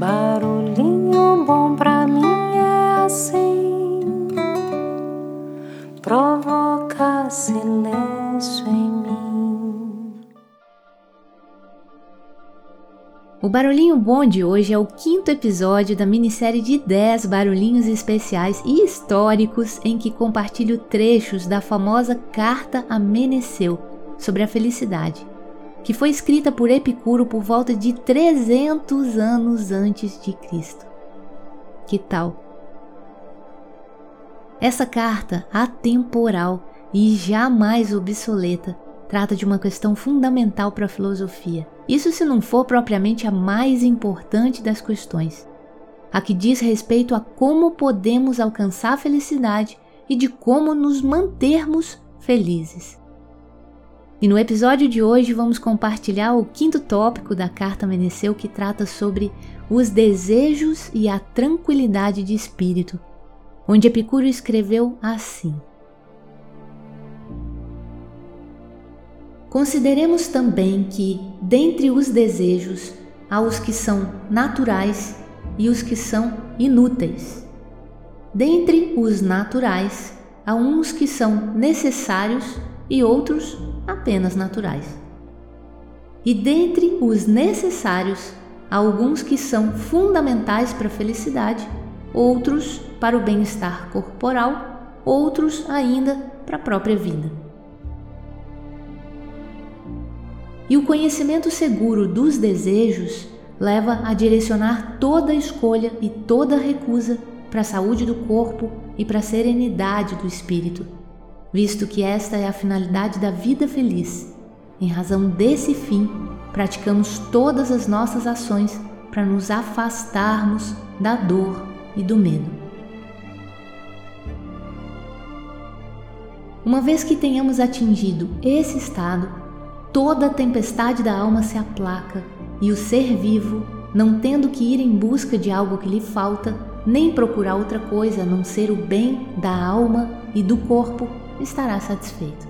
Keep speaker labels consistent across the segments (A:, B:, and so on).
A: Barulhinho bom pra mim é assim, provoca silêncio em mim.
B: O Barulhinho Bom de hoje é o quinto episódio da minissérie de 10 barulhinhos especiais e históricos em que compartilho trechos da famosa Carta a Meneceu sobre a felicidade que foi escrita por Epicuro por volta de 300 anos antes de Cristo. Que tal? Essa carta atemporal e jamais obsoleta trata de uma questão fundamental para a filosofia. Isso se não for propriamente a mais importante das questões, a que diz respeito a como podemos alcançar a felicidade e de como nos mantermos felizes. E no episódio de hoje vamos compartilhar o quinto tópico da carta Meneceu que trata sobre os desejos e a tranquilidade de espírito, onde Epicuro escreveu assim: Consideremos também que, dentre os desejos, há os que são naturais e os que são inúteis. Dentre os naturais, há uns que são necessários e outros apenas naturais. E dentre os necessários, há alguns que são fundamentais para a felicidade, outros para o bem-estar corporal, outros ainda para a própria vida. E o conhecimento seguro dos desejos leva a direcionar toda escolha e toda recusa para a saúde do corpo e para a serenidade do espírito visto que esta é a finalidade da vida feliz. Em razão desse fim, praticamos todas as nossas ações para nos afastarmos da dor e do medo. Uma vez que tenhamos atingido esse estado, toda a tempestade da alma se aplaca e o ser vivo, não tendo que ir em busca de algo que lhe falta, nem procurar outra coisa a não ser o bem da alma e do corpo, estará satisfeito.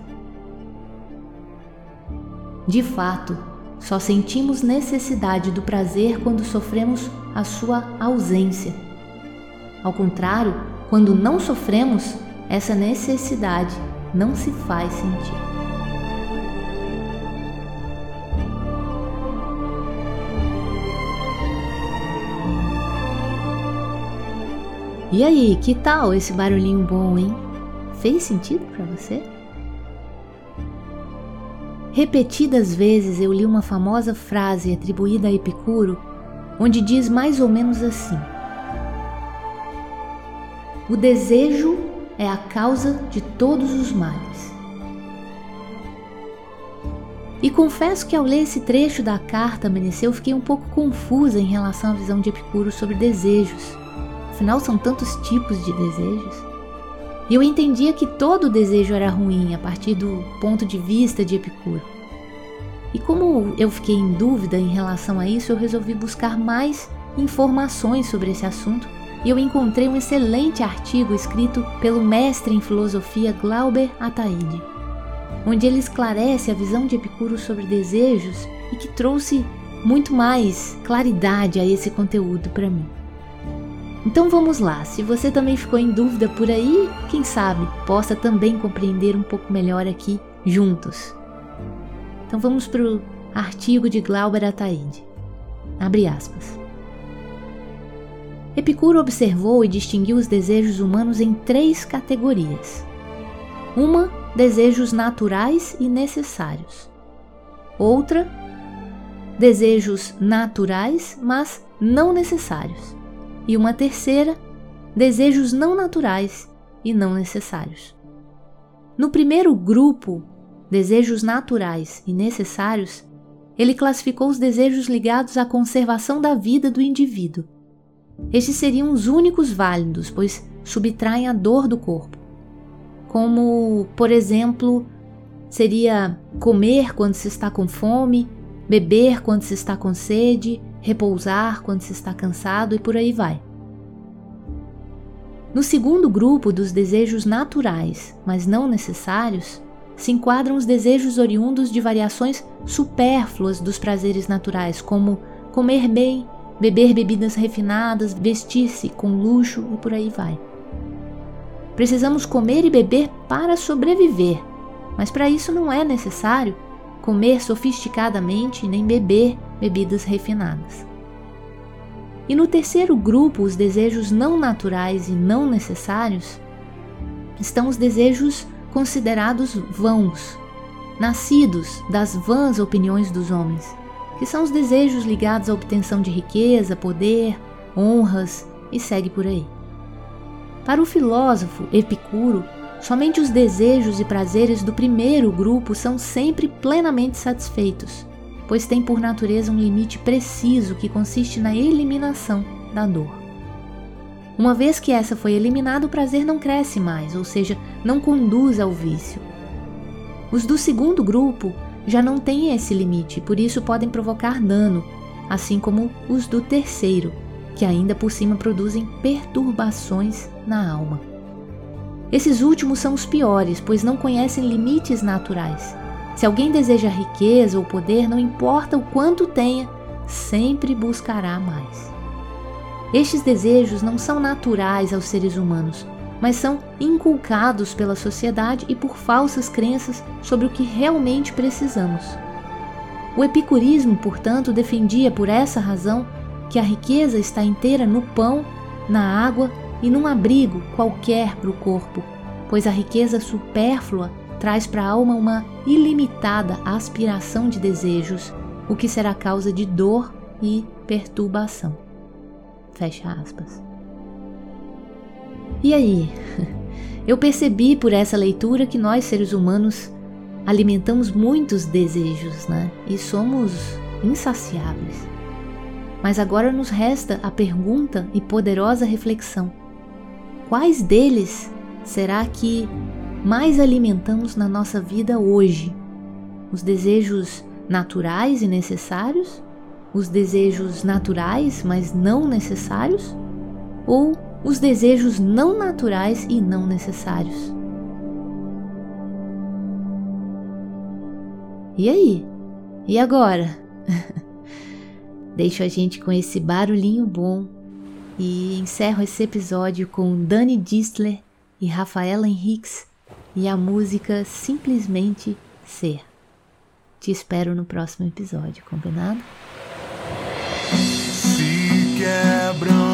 B: De fato, só sentimos necessidade do prazer quando sofremos a sua ausência. Ao contrário, quando não sofremos, essa necessidade não se faz sentir. E aí, que tal esse barulhinho bom, hein? Fez sentido para você? Repetidas vezes eu li uma famosa frase atribuída a Epicuro, onde diz mais ou menos assim: O desejo é a causa de todos os males. E confesso que ao ler esse trecho da carta amanheceu, fiquei um pouco confusa em relação à visão de Epicuro sobre desejos. Afinal, são tantos tipos de desejos. E eu entendia que todo desejo era ruim a partir do ponto de vista de Epicuro. E como eu fiquei em dúvida em relação a isso, eu resolvi buscar mais informações sobre esse assunto e eu encontrei um excelente artigo escrito pelo mestre em filosofia Glauber Ataide, onde ele esclarece a visão de Epicuro sobre desejos e que trouxe muito mais claridade a esse conteúdo para mim. Então vamos lá, se você também ficou em dúvida por aí, quem sabe possa também compreender um pouco melhor aqui juntos. Então vamos para o artigo de Glauber Ataíde. Abre aspas. Epicuro observou e distinguiu os desejos humanos em três categorias. Uma, desejos naturais e necessários. Outra, desejos naturais, mas não necessários e uma terceira, desejos não naturais e não necessários. No primeiro grupo, desejos naturais e necessários, ele classificou os desejos ligados à conservação da vida do indivíduo. Estes seriam os únicos válidos, pois subtraem a dor do corpo. Como, por exemplo, seria comer quando se está com fome, beber quando se está com sede, repousar quando se está cansado e por aí vai. No segundo grupo dos desejos naturais, mas não necessários, se enquadram os desejos oriundos de variações supérfluas dos prazeres naturais, como comer bem, beber bebidas refinadas, vestir-se com luxo e por aí vai. Precisamos comer e beber para sobreviver, mas para isso não é necessário comer sofisticadamente nem beber bebidas refinadas. E no terceiro grupo, os desejos não naturais e não necessários, estão os desejos considerados vãos, nascidos das vãs opiniões dos homens, que são os desejos ligados à obtenção de riqueza, poder, honras e segue por aí. Para o filósofo Epicuro, somente os desejos e prazeres do primeiro grupo são sempre plenamente satisfeitos, pois têm por natureza um limite preciso que consiste na eliminação da dor. Uma vez que essa foi eliminada, o prazer não cresce mais, ou seja, não conduz ao vício. Os do segundo grupo já não têm esse limite, por isso podem provocar dano, assim como os do terceiro, que ainda por cima produzem perturbações na alma. Esses últimos são os piores, pois não conhecem limites naturais. Se alguém deseja riqueza ou poder, não importa o quanto tenha, sempre buscará mais. Estes desejos não são naturais aos seres humanos, mas são inculcados pela sociedade e por falsas crenças sobre o que realmente precisamos. O epicurismo, portanto, defendia por essa razão que a riqueza está inteira no pão, na água e num abrigo qualquer para o corpo, pois a riqueza supérflua traz para a alma uma ilimitada aspiração de desejos, o que será causa de dor e perturbação. Fecha aspas. E aí? Eu percebi por essa leitura que nós seres humanos alimentamos muitos desejos, né? E somos insaciáveis. Mas agora nos resta a pergunta e poderosa reflexão: quais deles será que mais alimentamos na nossa vida hoje? Os desejos naturais e necessários? Os desejos naturais, mas não necessários? Ou os desejos não naturais e não necessários? E aí? E agora? Deixo a gente com esse barulhinho bom e encerro esse episódio com Dani Distler e Rafaela Henriques e a música Simplesmente Ser. Te espero no próximo episódio, combinado? Se quebram